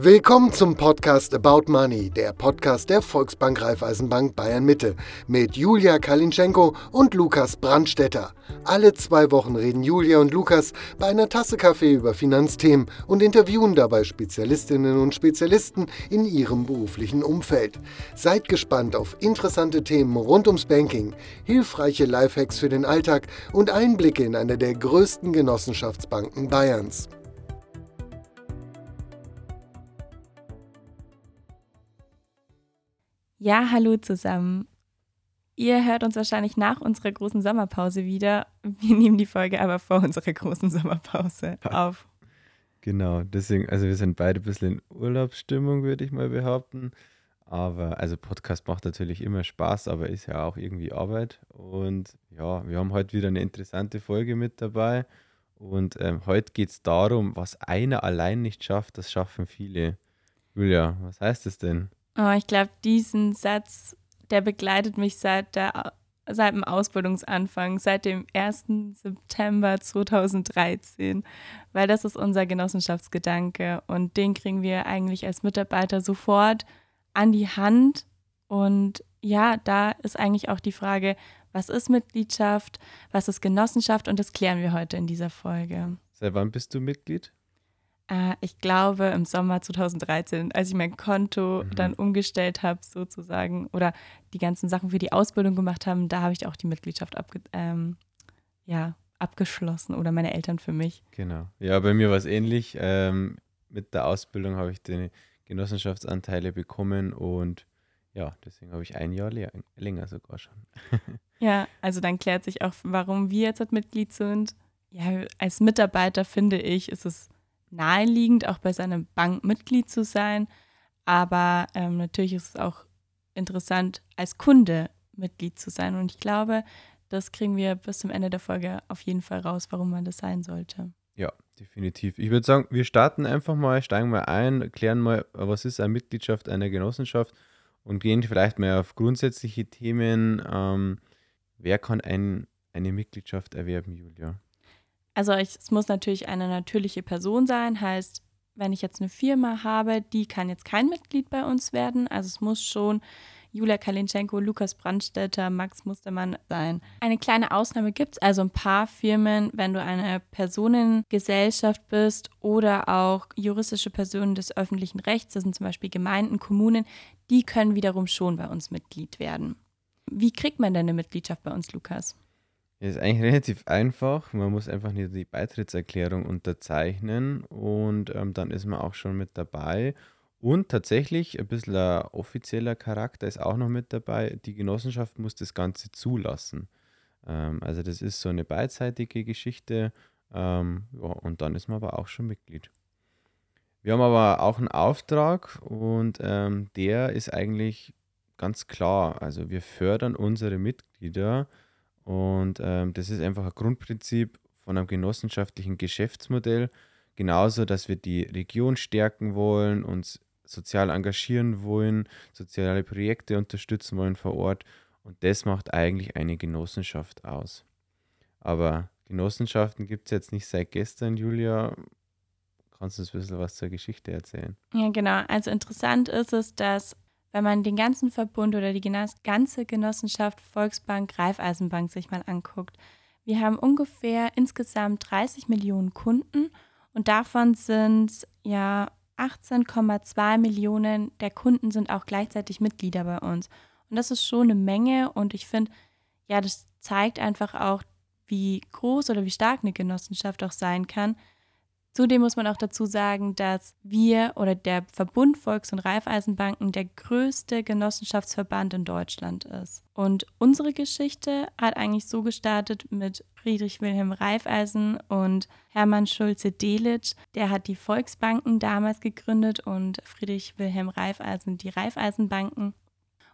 Willkommen zum Podcast About Money, der Podcast der Volksbank Raiffeisenbank Bayern Mitte mit Julia Kalinschenko und Lukas Brandstetter. Alle zwei Wochen reden Julia und Lukas bei einer Tasse Kaffee über Finanzthemen und interviewen dabei Spezialistinnen und Spezialisten in ihrem beruflichen Umfeld. Seid gespannt auf interessante Themen rund ums Banking, hilfreiche Lifehacks für den Alltag und Einblicke in eine der größten Genossenschaftsbanken Bayerns. Ja, hallo zusammen. Ihr hört uns wahrscheinlich nach unserer großen Sommerpause wieder. Wir nehmen die Folge aber vor unserer großen Sommerpause auf. Genau, deswegen, also wir sind beide ein bisschen in Urlaubsstimmung, würde ich mal behaupten. Aber, also Podcast macht natürlich immer Spaß, aber ist ja auch irgendwie Arbeit. Und ja, wir haben heute wieder eine interessante Folge mit dabei. Und ähm, heute geht es darum, was einer allein nicht schafft, das schaffen viele. Julia, was heißt das denn? Oh, ich glaube, diesen Satz, der begleitet mich seit, der, seit dem Ausbildungsanfang, seit dem 1. September 2013, weil das ist unser Genossenschaftsgedanke und den kriegen wir eigentlich als Mitarbeiter sofort an die Hand. Und ja, da ist eigentlich auch die Frage, was ist Mitgliedschaft, was ist Genossenschaft und das klären wir heute in dieser Folge. Seit wann bist du Mitglied? Äh, ich glaube im Sommer 2013, als ich mein Konto mhm. dann umgestellt habe, sozusagen, oder die ganzen Sachen für die Ausbildung gemacht haben, da habe ich auch die Mitgliedschaft abge ähm, ja, abgeschlossen oder meine Eltern für mich. Genau. Ja, bei mir war es ähnlich. Ähm, mit der Ausbildung habe ich die Genossenschaftsanteile bekommen und ja, deswegen habe ich ein Jahr länger sogar schon. ja, also dann klärt sich auch, warum wir jetzt Mitglied sind. Ja, als Mitarbeiter finde ich, ist es naheliegend, auch bei seiner Bank Mitglied zu sein. Aber ähm, natürlich ist es auch interessant, als Kunde Mitglied zu sein. Und ich glaube, das kriegen wir bis zum Ende der Folge auf jeden Fall raus, warum man das sein sollte. Ja, definitiv. Ich würde sagen, wir starten einfach mal, steigen mal ein, klären mal, was ist eine Mitgliedschaft einer Genossenschaft und gehen vielleicht mal auf grundsätzliche Themen. Ähm, wer kann ein, eine Mitgliedschaft erwerben, Julia? Also es muss natürlich eine natürliche Person sein, heißt, wenn ich jetzt eine Firma habe, die kann jetzt kein Mitglied bei uns werden. Also es muss schon Julia Kalinschenko, Lukas Brandstetter, Max Mustermann sein. Eine kleine Ausnahme gibt es, also ein paar Firmen, wenn du eine Personengesellschaft bist oder auch juristische Personen des öffentlichen Rechts, das sind zum Beispiel Gemeinden, Kommunen, die können wiederum schon bei uns Mitglied werden. Wie kriegt man denn eine Mitgliedschaft bei uns, Lukas? Ja, ist eigentlich relativ einfach. Man muss einfach nur die Beitrittserklärung unterzeichnen und ähm, dann ist man auch schon mit dabei. Und tatsächlich ein bisschen ein offizieller Charakter ist auch noch mit dabei. Die Genossenschaft muss das Ganze zulassen. Ähm, also das ist so eine beidseitige Geschichte. Ähm, ja, und dann ist man aber auch schon Mitglied. Wir haben aber auch einen Auftrag und ähm, der ist eigentlich ganz klar. Also wir fördern unsere Mitglieder und ähm, das ist einfach ein Grundprinzip von einem genossenschaftlichen Geschäftsmodell. Genauso, dass wir die Region stärken wollen, uns sozial engagieren wollen, soziale Projekte unterstützen wollen vor Ort. Und das macht eigentlich eine Genossenschaft aus. Aber Genossenschaften gibt es jetzt nicht seit gestern, Julia. Kannst du uns ein bisschen was zur Geschichte erzählen? Ja, genau. Also interessant ist es, dass wenn man den ganzen Verbund oder die ganze Genossenschaft Volksbank, Raiffeisenbank sich mal anguckt. Wir haben ungefähr insgesamt 30 Millionen Kunden und davon sind ja 18,2 Millionen der Kunden sind auch gleichzeitig Mitglieder bei uns. Und das ist schon eine Menge und ich finde, ja, das zeigt einfach auch, wie groß oder wie stark eine Genossenschaft auch sein kann, Zudem muss man auch dazu sagen, dass wir oder der Verbund Volks- und Raiffeisenbanken der größte Genossenschaftsverband in Deutschland ist. Und unsere Geschichte hat eigentlich so gestartet mit Friedrich Wilhelm Raiffeisen und Hermann Schulze Delitzsch. Der hat die Volksbanken damals gegründet und Friedrich Wilhelm Raiffeisen die Raiffeisenbanken.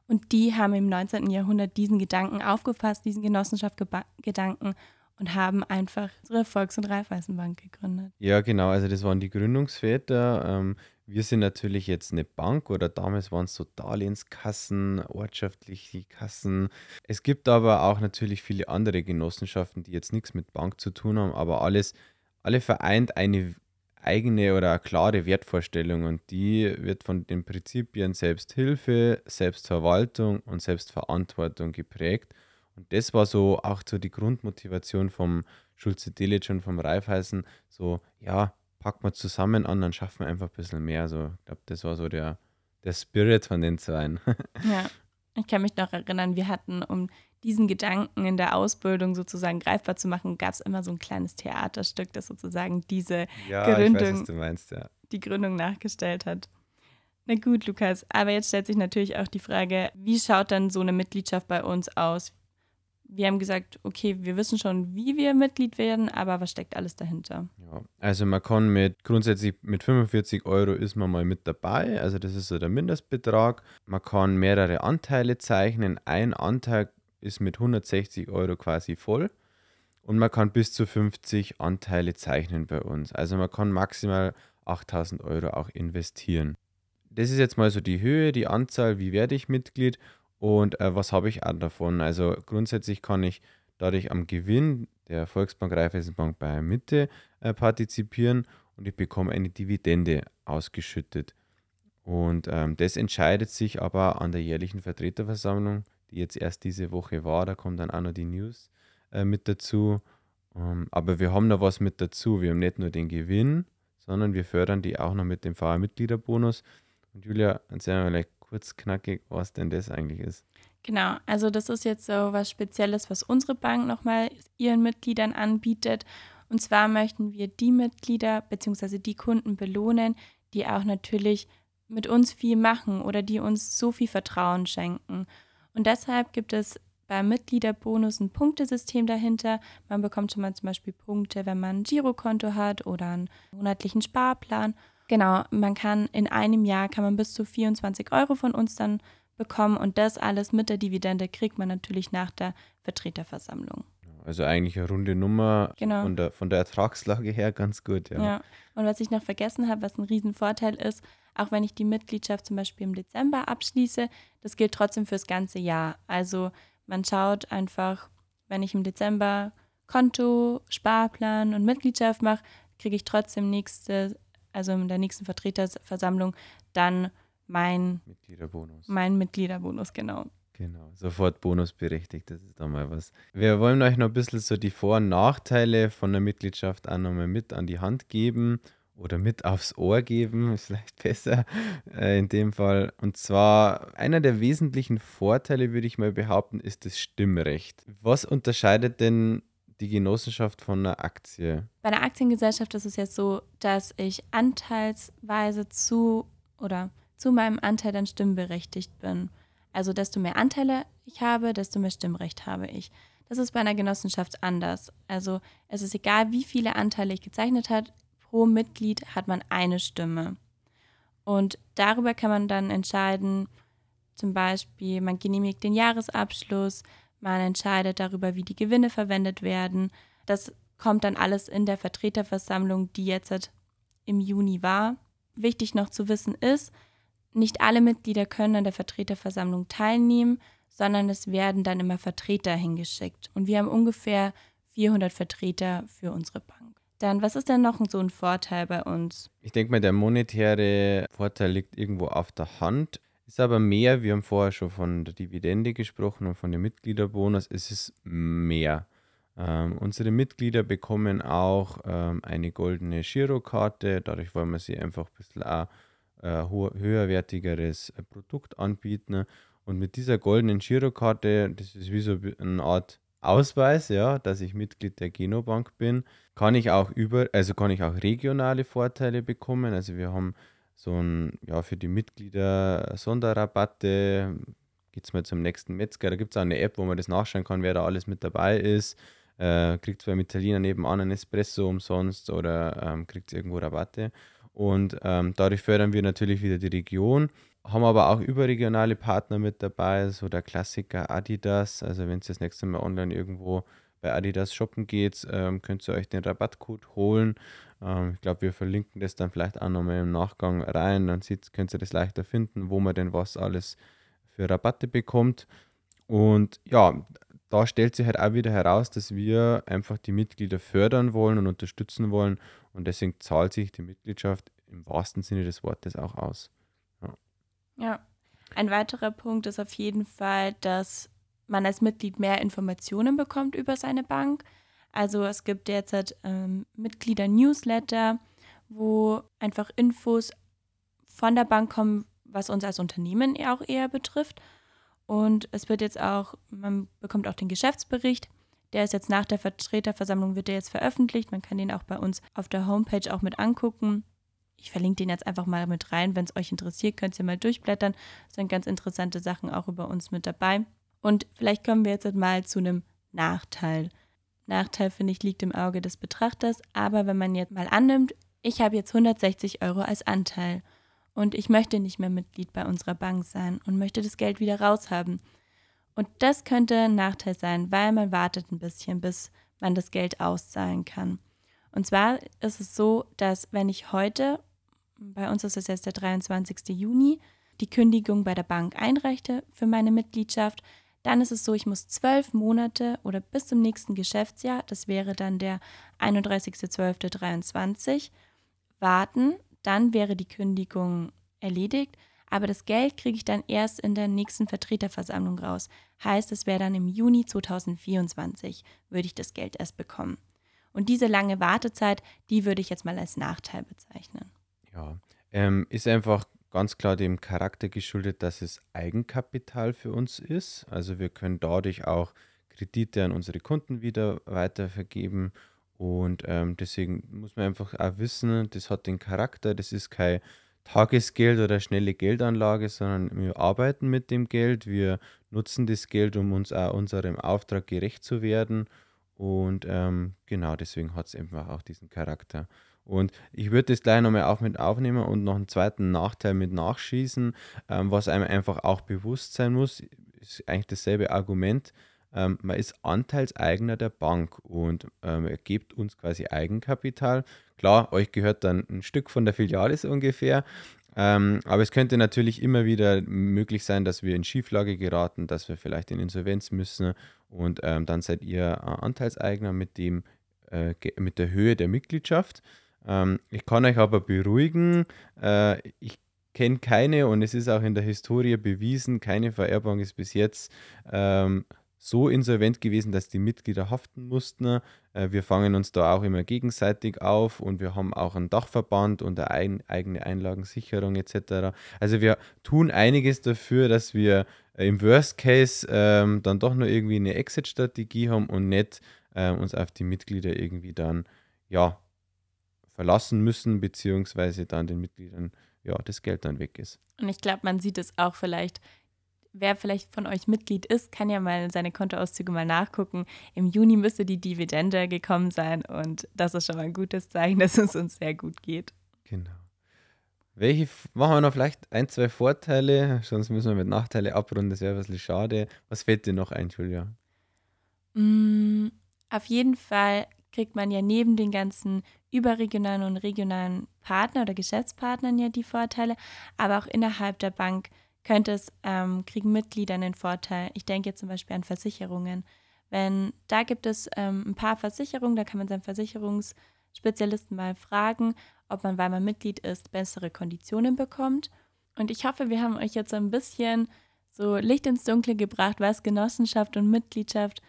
Und die haben im 19. Jahrhundert diesen Gedanken aufgefasst, diesen Genossenschaftsgedanken und haben einfach unsere Volks- und Raiffeisenbank gegründet. Ja, genau, also das waren die Gründungsväter. Ähm, wir sind natürlich jetzt eine Bank oder damals waren es so Darlehenskassen, ortschaftliche Kassen. Es gibt aber auch natürlich viele andere Genossenschaften, die jetzt nichts mit Bank zu tun haben, aber alles, alle vereint eine, eigene oder eine klare Wertvorstellung und die wird von den Prinzipien Selbsthilfe, Selbstverwaltung und Selbstverantwortung geprägt. Und das war so auch so die Grundmotivation vom Schulze Delitzsch und vom Raiffeisen, so, ja, packen wir zusammen an, dann schaffen wir einfach ein bisschen mehr. So, ich glaube, das war so der, der Spirit von den Zweien. ja, ich kann mich noch erinnern, wir hatten, um diesen Gedanken in der Ausbildung sozusagen greifbar zu machen, gab es immer so ein kleines Theaterstück, das sozusagen diese ja, Gründung, weiß, meinst, ja. die Gründung nachgestellt hat. Na gut, Lukas, aber jetzt stellt sich natürlich auch die Frage, wie schaut dann so eine Mitgliedschaft bei uns aus? Wir haben gesagt, okay, wir wissen schon, wie wir Mitglied werden, aber was steckt alles dahinter? Ja, also man kann mit grundsätzlich mit 45 Euro ist man mal mit dabei, also das ist so der Mindestbetrag. Man kann mehrere Anteile zeichnen. Ein Anteil ist mit 160 Euro quasi voll und man kann bis zu 50 Anteile zeichnen bei uns. Also man kann maximal 8000 Euro auch investieren. Das ist jetzt mal so die Höhe, die Anzahl, wie werde ich Mitglied und äh, was habe ich auch davon? Also grundsätzlich kann ich dadurch am Gewinn der Volksbank Raiffeisenbank Bayern Mitte äh, partizipieren und ich bekomme eine Dividende ausgeschüttet. Und ähm, das entscheidet sich aber an der jährlichen Vertreterversammlung, die jetzt erst diese Woche war. Da kommt dann auch noch die News äh, mit dazu. Ähm, aber wir haben noch was mit dazu. Wir haben nicht nur den Gewinn, sondern wir fördern die auch noch mit dem VR-Mitgliederbonus. Und Julia, erzähl mal kurz knackig, was denn das eigentlich ist. Genau, also das ist jetzt so was Spezielles, was unsere Bank nochmal ihren Mitgliedern anbietet. Und zwar möchten wir die Mitglieder bzw. die Kunden belohnen, die auch natürlich mit uns viel machen oder die uns so viel Vertrauen schenken. Und deshalb gibt es beim Mitgliederbonus ein Punktesystem dahinter. Man bekommt schon mal zum Beispiel Punkte, wenn man ein Girokonto hat oder einen monatlichen Sparplan. Genau, man kann in einem Jahr kann man bis zu 24 Euro von uns dann bekommen und das alles mit der Dividende kriegt man natürlich nach der Vertreterversammlung. Also eigentlich eine runde Nummer genau. von, der, von der Ertragslage her ganz gut, ja. ja. Und was ich noch vergessen habe, was ein Riesenvorteil ist, auch wenn ich die Mitgliedschaft zum Beispiel im Dezember abschließe, das gilt trotzdem fürs ganze Jahr. Also man schaut einfach, wenn ich im Dezember Konto, Sparplan und Mitgliedschaft mache, kriege ich trotzdem nächste also in der nächsten Vertreterversammlung, dann mein Mitgliederbonus. Mein Mitgliederbonus, genau. Genau, sofort bonusberechtigt, das ist doch mal was. Wir wollen euch noch ein bisschen so die Vor- und Nachteile von der Mitgliedschaft auch nochmal mit an die Hand geben oder mit aufs Ohr geben, ist vielleicht besser äh, in dem Fall. Und zwar einer der wesentlichen Vorteile, würde ich mal behaupten, ist das Stimmrecht. Was unterscheidet denn die Genossenschaft von einer Aktie? Bei einer Aktiengesellschaft ist es jetzt so, dass ich anteilsweise zu oder zu meinem Anteil dann stimmberechtigt bin. Also desto mehr Anteile ich habe, desto mehr Stimmrecht habe ich. Das ist bei einer Genossenschaft anders. Also es ist egal, wie viele Anteile ich gezeichnet habe, pro Mitglied hat man eine Stimme. Und darüber kann man dann entscheiden, zum Beispiel, man genehmigt den Jahresabschluss, man entscheidet darüber, wie die Gewinne verwendet werden. Das kommt dann alles in der Vertreterversammlung, die jetzt im Juni war. Wichtig noch zu wissen ist, nicht alle Mitglieder können an der Vertreterversammlung teilnehmen, sondern es werden dann immer Vertreter hingeschickt. Und wir haben ungefähr 400 Vertreter für unsere Bank. Dann, was ist denn noch so ein Vorteil bei uns? Ich denke mal, der monetäre Vorteil liegt irgendwo auf der Hand. Ist aber mehr, wir haben vorher schon von der Dividende gesprochen und von dem Mitgliederbonus, es ist mehr. Ähm, unsere Mitglieder bekommen auch ähm, eine goldene Girokarte, dadurch wollen wir sie einfach ein bisschen auch, äh, höherwertigeres äh, Produkt anbieten. Und mit dieser goldenen Girokarte, das ist wie so eine Art Ausweis, ja, dass ich Mitglied der Genobank bin, kann ich auch über, also kann ich auch regionale Vorteile bekommen. Also wir haben so ein, ja, für die Mitglieder Sonderrabatte. Geht es mal zum nächsten Metzger. Da gibt es auch eine App, wo man das nachschauen kann, wer da alles mit dabei ist. Äh, kriegt es beim Italiener nebenan einen Espresso umsonst oder ähm, kriegt es irgendwo Rabatte. Und ähm, dadurch fördern wir natürlich wieder die Region, haben aber auch überregionale Partner mit dabei, so der Klassiker Adidas. Also wenn es das nächste Mal online irgendwo bei Adidas shoppen geht, ähm, könnt ihr euch den Rabattcode holen. Ähm, ich glaube, wir verlinken das dann vielleicht auch nochmal im Nachgang rein. Dann sieht, könnt ihr das leichter finden, wo man denn was alles für Rabatte bekommt. Und ja, da stellt sich halt auch wieder heraus, dass wir einfach die Mitglieder fördern wollen und unterstützen wollen. Und deswegen zahlt sich die Mitgliedschaft im wahrsten Sinne des Wortes auch aus. Ja. ja. Ein weiterer Punkt ist auf jeden Fall, dass man als Mitglied mehr Informationen bekommt über seine Bank. Also es gibt derzeit ähm, Mitglieder-Newsletter, wo einfach Infos von der Bank kommen, was uns als Unternehmen auch eher betrifft. Und es wird jetzt auch, man bekommt auch den Geschäftsbericht. Der ist jetzt nach der Vertreterversammlung, wird der jetzt veröffentlicht. Man kann den auch bei uns auf der Homepage auch mit angucken. Ich verlinke den jetzt einfach mal mit rein. Wenn es euch interessiert, könnt ihr mal durchblättern. Es sind ganz interessante Sachen auch über uns mit dabei. Und vielleicht kommen wir jetzt mal zu einem Nachteil. Nachteil, finde ich, liegt im Auge des Betrachters. Aber wenn man jetzt mal annimmt, ich habe jetzt 160 Euro als Anteil und ich möchte nicht mehr Mitglied bei unserer Bank sein und möchte das Geld wieder raushaben. Und das könnte ein Nachteil sein, weil man wartet ein bisschen, bis man das Geld auszahlen kann. Und zwar ist es so, dass wenn ich heute, bei uns ist es jetzt der 23. Juni, die Kündigung bei der Bank einreichte für meine Mitgliedschaft, dann ist es so, ich muss zwölf Monate oder bis zum nächsten Geschäftsjahr, das wäre dann der 31.12.23, warten, dann wäre die Kündigung erledigt, aber das Geld kriege ich dann erst in der nächsten Vertreterversammlung raus. Heißt, es wäre dann im Juni 2024, würde ich das Geld erst bekommen. Und diese lange Wartezeit, die würde ich jetzt mal als Nachteil bezeichnen. Ja, ähm, ist einfach ganz klar dem Charakter geschuldet, dass es Eigenkapital für uns ist. Also wir können dadurch auch Kredite an unsere Kunden wieder weitervergeben und ähm, deswegen muss man einfach auch wissen, das hat den Charakter, das ist kein Tagesgeld oder schnelle Geldanlage, sondern wir arbeiten mit dem Geld, wir nutzen das Geld, um uns auch unserem Auftrag gerecht zu werden. Und ähm, genau deswegen hat es einfach auch diesen Charakter. Und ich würde das gleich nochmal auch mit aufnehmen und noch einen zweiten Nachteil mit nachschießen, ähm, was einem einfach auch bewusst sein muss, ist eigentlich dasselbe Argument ähm, man ist Anteilseigner der Bank und ähm, er gibt uns quasi Eigenkapital. Klar, euch gehört dann ein Stück von der Filiale so ungefähr. Ähm, aber es könnte natürlich immer wieder möglich sein, dass wir in Schieflage geraten, dass wir vielleicht in Insolvenz müssen und ähm, dann seid ihr äh, Anteilseigner mit, dem, äh, mit der Höhe der Mitgliedschaft. Ähm, ich kann euch aber beruhigen, äh, ich kenne keine und es ist auch in der Historie bewiesen, keine Vererbung ist bis jetzt ähm, so insolvent gewesen, dass die Mitglieder haften mussten. Äh, wir fangen uns da auch immer gegenseitig auf und wir haben auch einen Dachverband und eine eigene Einlagensicherung etc. Also wir tun einiges dafür, dass wir äh, im Worst Case ähm, dann doch nur irgendwie eine Exit-Strategie haben und nicht äh, uns auf die Mitglieder irgendwie dann ja verlassen müssen, beziehungsweise dann den Mitgliedern ja das Geld dann weg ist. Und ich glaube, man sieht es auch vielleicht wer vielleicht von euch Mitglied ist, kann ja mal seine Kontoauszüge mal nachgucken. Im Juni müsste die Dividende gekommen sein und das ist schon mal ein gutes Zeichen, dass es uns sehr gut geht. Genau. Welche machen wir noch vielleicht ein, zwei Vorteile? Sonst müssen wir mit Nachteile abrunden, das wäre ein bisschen schade. Was fällt dir noch ein, Julia? Mm, auf jeden Fall kriegt man ja neben den ganzen überregionalen und regionalen Partner oder Geschäftspartnern ja die Vorteile, aber auch innerhalb der Bank könnte es, ähm, kriegen Mitglieder einen Vorteil. Ich denke jetzt zum Beispiel an Versicherungen. Wenn da gibt es ähm, ein paar Versicherungen, da kann man seinen Versicherungsspezialisten mal fragen, ob man, weil man Mitglied ist, bessere Konditionen bekommt. Und ich hoffe, wir haben euch jetzt so ein bisschen so Licht ins Dunkle gebracht, was Genossenschaft und Mitgliedschaft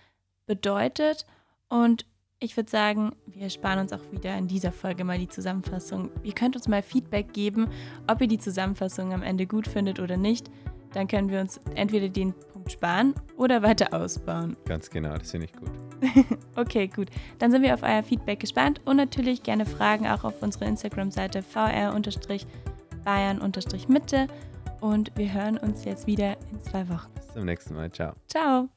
bedeutet. Und ich würde sagen, wir sparen uns auch wieder in dieser Folge mal die Zusammenfassung. Ihr könnt uns mal Feedback geben, ob ihr die Zusammenfassung am Ende gut findet oder nicht. Dann können wir uns entweder den Punkt sparen oder weiter ausbauen. Ganz genau, das finde ich gut. okay, gut. Dann sind wir auf euer Feedback gespannt und natürlich gerne Fragen auch auf unserer Instagram-Seite vr-bayern-mitte. Und wir hören uns jetzt wieder in zwei Wochen. Bis zum nächsten Mal. Ciao. Ciao.